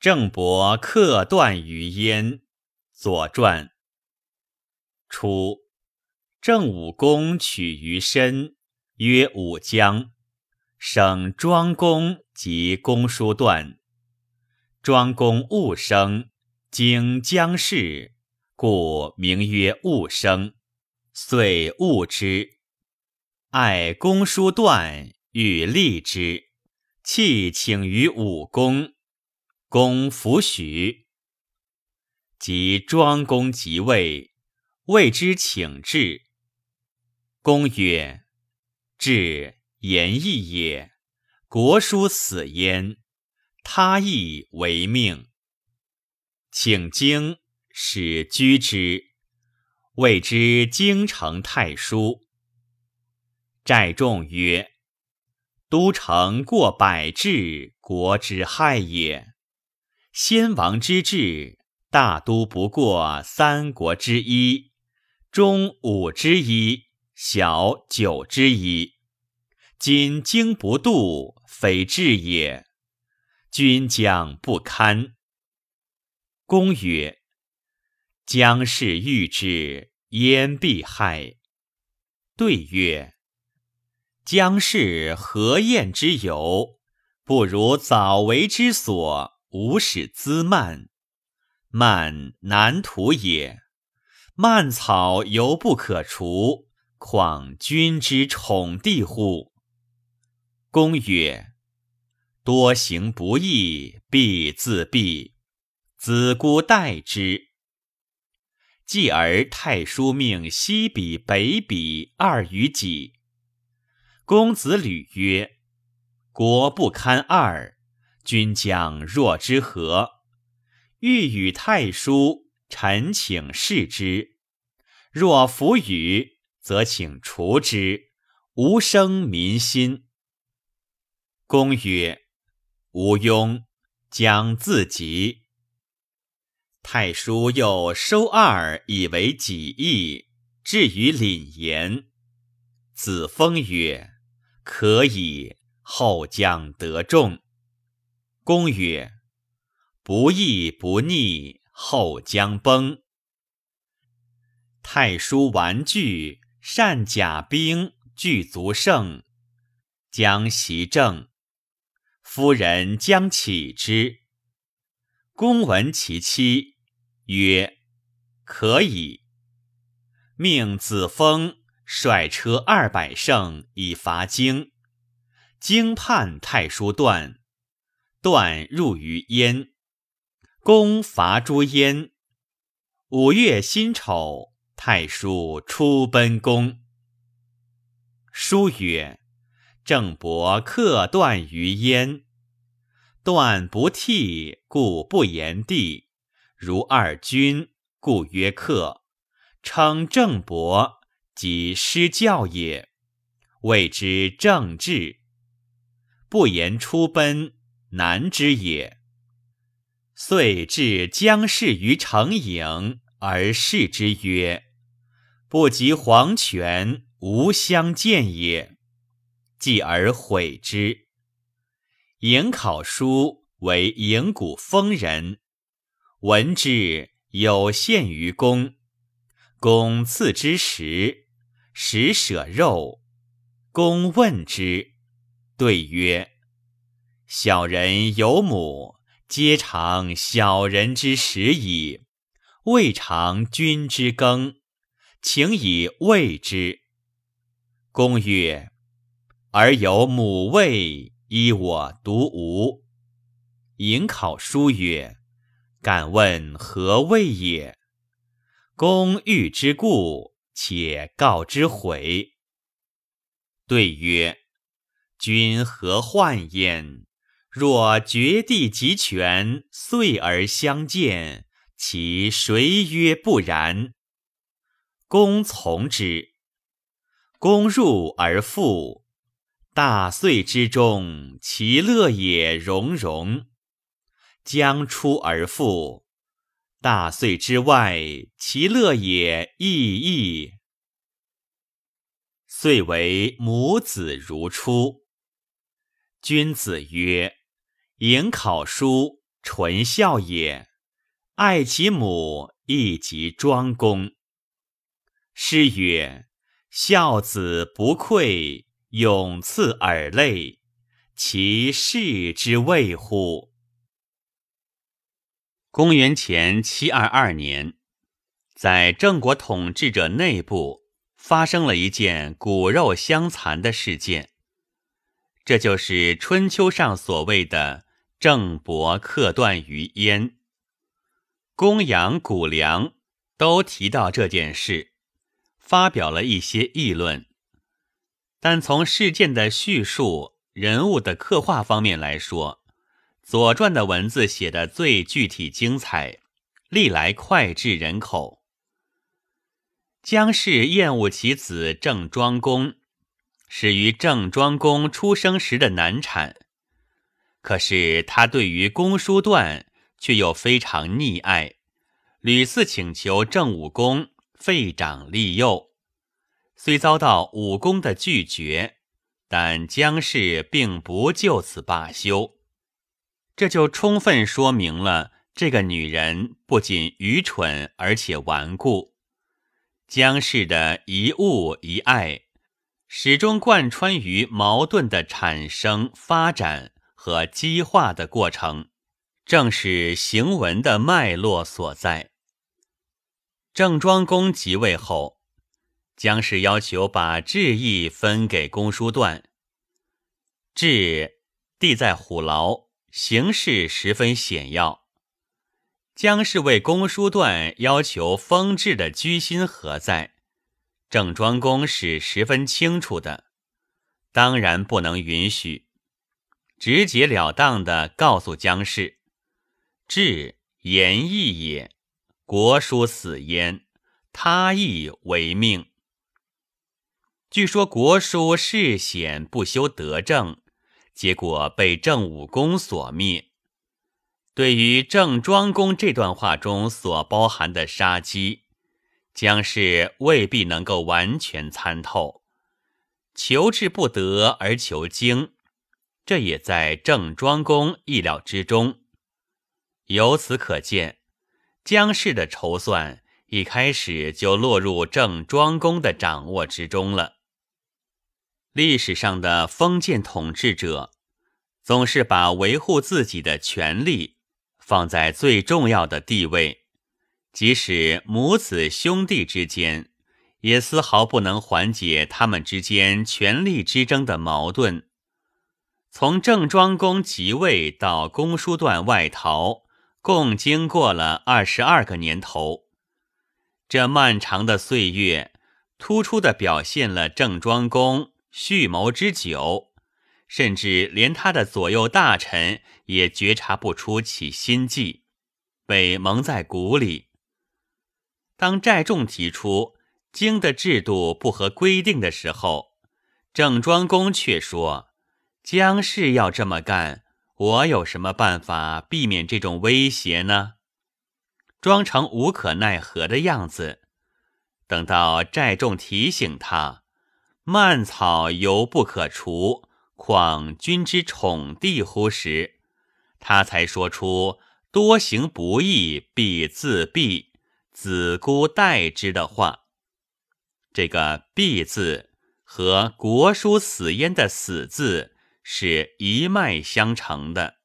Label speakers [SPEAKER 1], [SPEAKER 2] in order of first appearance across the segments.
[SPEAKER 1] 郑伯克断于焉。左传。初，郑武公取于申，曰武姜，省庄公及公叔段。庄公戊生，经姜氏，故名曰戊生，遂戊之。爱公叔段，欲立之，弃请于武公。公弗许。及庄公即位，谓之请至。公曰：“至言义也，国书死焉，他亦为命。请经，使居之，谓之京城太叔。寨众曰：‘都城过百治，国之害也。’”先王之治，大都不过三国之一，中五之一，小九之一。今经不度，非治也。君将不堪。公曰：“将氏欲之，焉必害？”对曰：“将氏何晏之有？不如早为之所。”无使滋蔓，蔓难图也。蔓草犹不可除，况君之宠弟乎？公曰：多行不义，必自毙。子姑待之。继而太叔命西比、北比二于己。公子吕曰：国不堪二。君将若之何？欲与太叔，臣请示之。若弗与，则请除之，无生民心。公曰：“无庸，将自急。”太叔又收二以为己意，至于廪言。子封曰：“可以，后将得众。”公曰：“不义不逆，后将崩。”太叔玩具，善甲兵，具足胜，将袭政。夫人将起之。公闻其妻，曰：“可以。”命子封率车二百乘以伐京。京叛太叔段。断入于燕，公伐诸燕。五月辛丑，太叔出奔公。书曰：“郑伯克段于燕，段不替，故不言帝。如二君，故曰克。称郑伯，即失教也，谓之正治。不言出奔。”难之也。遂至姜氏于城郢，而视之曰：“不及黄泉，无相见也。”继而毁之。颍考叔为颍谷封人，闻之有献于公，公赐之食，食舍肉。公问之，对曰。小人有母，皆尝小人之食矣，未尝君之羹，请以慰之。公曰：“而有母味，依我独无。”颍考叔曰：“敢问何谓也？”公欲之故，且告之悔。对曰：“君何患焉？”若绝地极权，遂而相见，其谁曰不然？公从之。公入而复，大岁之中，其乐也融融；将出而复，大岁之外，其乐也异异。遂为母子如初。君子曰。颍考叔纯孝也。爱其母，亦即庄公。诗曰：“孝子不愧，永赐耳泪，其事之谓乎？”公元前七二二年，在郑国统治者内部发生了一件骨肉相残的事件，这就是春秋上所谓的“郑伯克段于鄢”。公羊、谷梁都提到这件事，发表了一些议论，但从事件的叙述、人物的刻画方面来说，《左传》的文字写的最具体精彩，历来脍炙人口。姜氏厌恶其子郑庄公，始于郑庄公出生时的难产。可是他对于公叔段却又非常溺爱，屡次请求郑武公废长立幼，虽遭到武公的拒绝，但姜氏并不就此罢休。这就充分说明了这个女人不仅愚蠢，而且顽固。姜氏的一物一爱，始终贯穿于矛盾的产生、发展和激化的过程，正是行文的脉络所在。郑庄公即位后，姜氏要求把治邑分给公叔段。治地在虎牢。形势十分险要，姜氏为公叔段要求封制的居心何在？郑庄公是十分清楚的，当然不能允许，直截了当的告诉姜氏：“治言义也，国叔死焉，他亦为命。”据说国叔世显不修德政。结果被郑武公所灭。对于郑庄公这段话中所包含的杀机，姜氏未必能够完全参透。求治不得而求精，这也在郑庄公意料之中。由此可见，姜氏的筹算一开始就落入郑庄公的掌握之中了。历史上的封建统治者，总是把维护自己的权利放在最重要的地位，即使母子兄弟之间，也丝毫不能缓解他们之间权力之争的矛盾。从郑庄公即位到公叔段外逃，共经过了二十二个年头，这漫长的岁月，突出的表现了郑庄公。蓄谋之久，甚至连他的左右大臣也觉察不出其心计，被蒙在鼓里。当寨众提出经的制度不合规定的时候，郑庄公却说：“姜氏要这么干，我有什么办法避免这种威胁呢？”装成无可奈何的样子。等到寨众提醒他。蔓草犹不可除，况君之宠弟乎？时，他才说出“多行不义必自毙，子姑待之”的话。这个“必”字和国书死焉的“死”字是一脉相承的，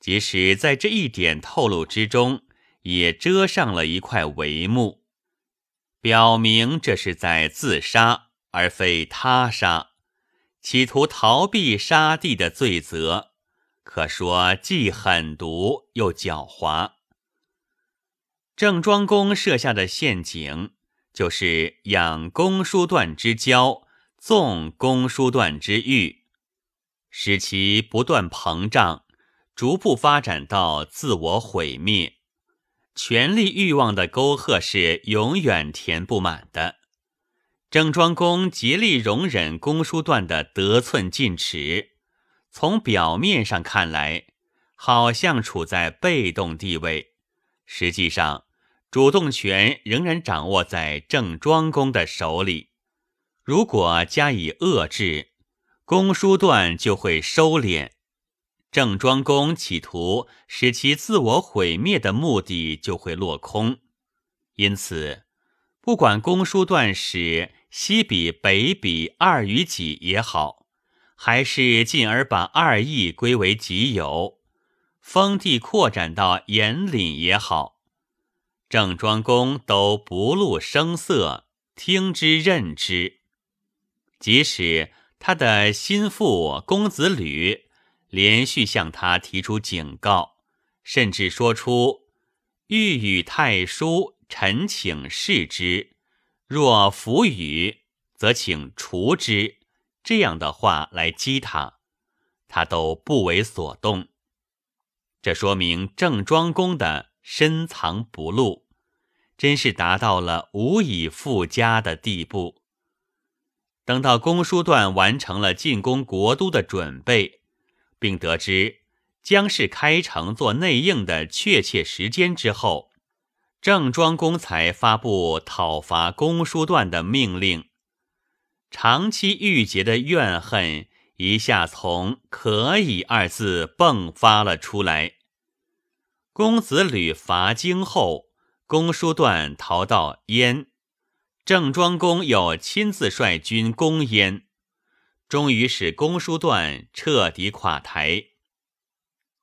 [SPEAKER 1] 即使在这一点透露之中，也遮上了一块帷幕，表明这是在自杀。而非他杀，企图逃避杀弟的罪责，可说既狠毒又狡猾。郑庄公设下的陷阱，就是养公叔段之骄，纵公叔段之欲，使其不断膨胀，逐步发展到自我毁灭。权力欲望的沟壑是永远填不满的。郑庄公竭力容忍公叔段的得寸进尺，从表面上看来，好像处在被动地位，实际上主动权仍然掌握在郑庄公的手里。如果加以遏制，公叔段就会收敛。郑庄公企图使其自我毁灭的目的就会落空。因此，不管公叔段使西比北比二于己也好，还是进而把二邑归为己有，封地扩展到延岭也好，郑庄公都不露声色，听之任之。即使他的心腹公子吕连续向他提出警告，甚至说出“欲与太叔，臣请示之；若弗与，则请除之”这样的话来激他，他都不为所动。这说明郑庄公的深藏不露，真是达到了无以复加的地步。等到公叔段完成了进攻国都的准备，并得知姜氏开城做内应的确切时间之后，郑庄公才发布讨伐公叔段的命令。长期郁结的怨恨一下从“可以”二字迸发了出来。公子吕伐荆后，公叔段逃到燕。郑庄公又亲自率军攻燕，终于使公叔段彻底垮台。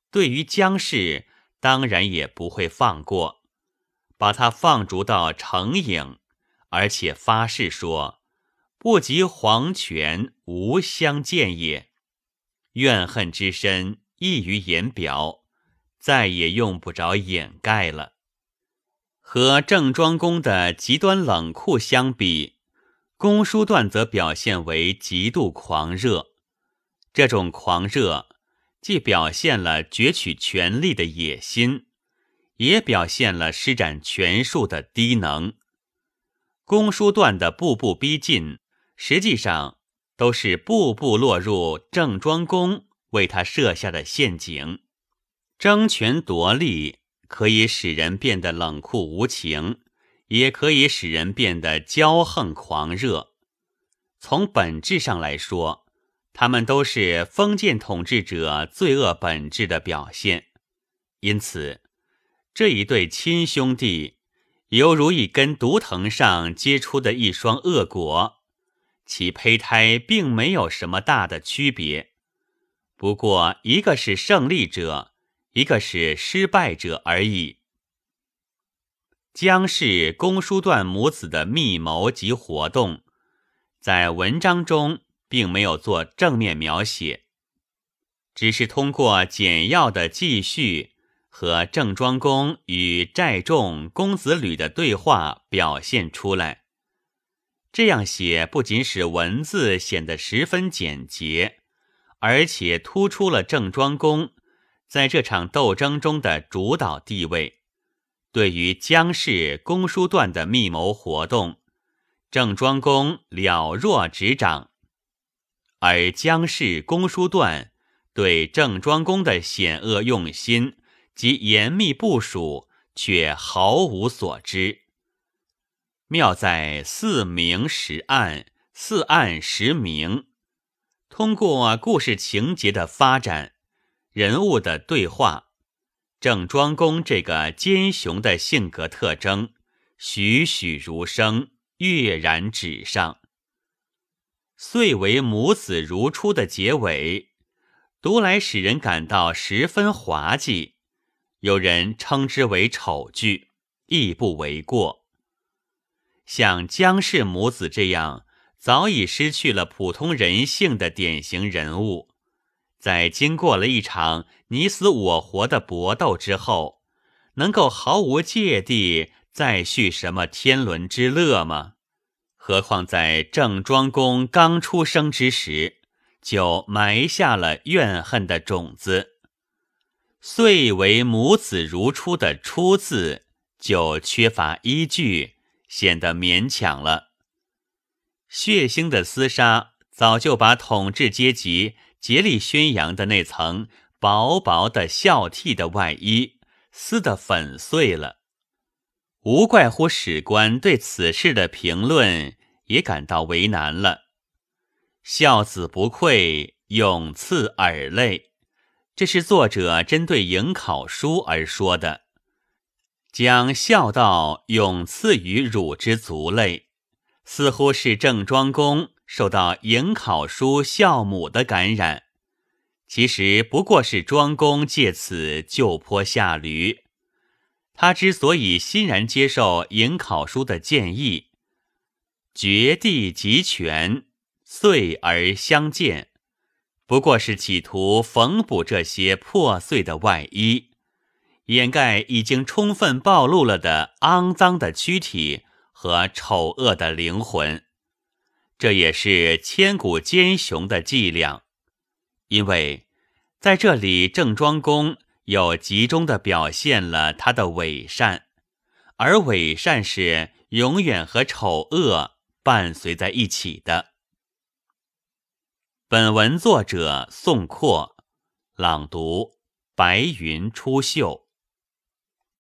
[SPEAKER 1] 对于姜氏，当然也不会放过，把他放逐到成郢，而且发誓说：“不及黄泉，无相见也。”怨恨之深溢于言表，再也用不着掩盖了。和郑庄公的极端冷酷相比，公叔段则表现为极度狂热。这种狂热既表现了攫取权力的野心，也表现了施展权术的低能。公叔段的步步逼近，实际上都是步步落入郑庄公为他设下的陷阱，争权夺利。可以使人变得冷酷无情，也可以使人变得骄横狂热。从本质上来说，他们都是封建统治者罪恶本质的表现。因此，这一对亲兄弟犹如一根毒藤上结出的一双恶果，其胚胎并没有什么大的区别。不过，一个是胜利者。一个是失败者而已。姜氏、公叔段母子的密谋及活动，在文章中并没有做正面描写，只是通过简要的记叙和郑庄公与寨众公子吕的对话表现出来。这样写不仅使文字显得十分简洁，而且突出了郑庄公。在这场斗争中的主导地位，对于姜氏、公叔段的密谋活动，郑庄公了若指掌；而姜氏、公叔段对郑庄公的险恶用心及严密部署却毫无所知。妙在似明实暗，似暗实明。通过故事情节的发展。人物的对话，郑庄公这个奸雄的性格特征栩栩如生，跃然纸上。遂为母子如初的结尾，读来使人感到十分滑稽，有人称之为丑剧，亦不为过。像姜氏母子这样早已失去了普通人性的典型人物。在经过了一场你死我活的搏斗之后，能够毫无芥蒂再续什么天伦之乐吗？何况在郑庄公刚出生之时，就埋下了怨恨的种子。遂为母子如初的“初”字，就缺乏依据，显得勉强了。血腥的厮杀早就把统治阶级。竭力宣扬的那层薄薄的孝悌的外衣撕得粉碎了，无怪乎史官对此事的评论也感到为难了。孝子不愧，永赐耳泪，这是作者针对迎考书而说的，将孝道永赐于汝之族类，似乎是郑庄公受到颍考书孝母的感染，其实不过是庄公借此就坡下驴。他之所以欣然接受颍考书的建议，绝地集权，遂而相见。不过是企图缝补这些破碎的外衣，掩盖已经充分暴露了的肮脏的躯体和丑恶的灵魂。这也是千古奸雄的伎俩，因为在这里，郑庄公又集中的表现了他的伪善，而伪善是永远和丑恶伴随在一起的。本文作者宋括，朗读：白云出岫。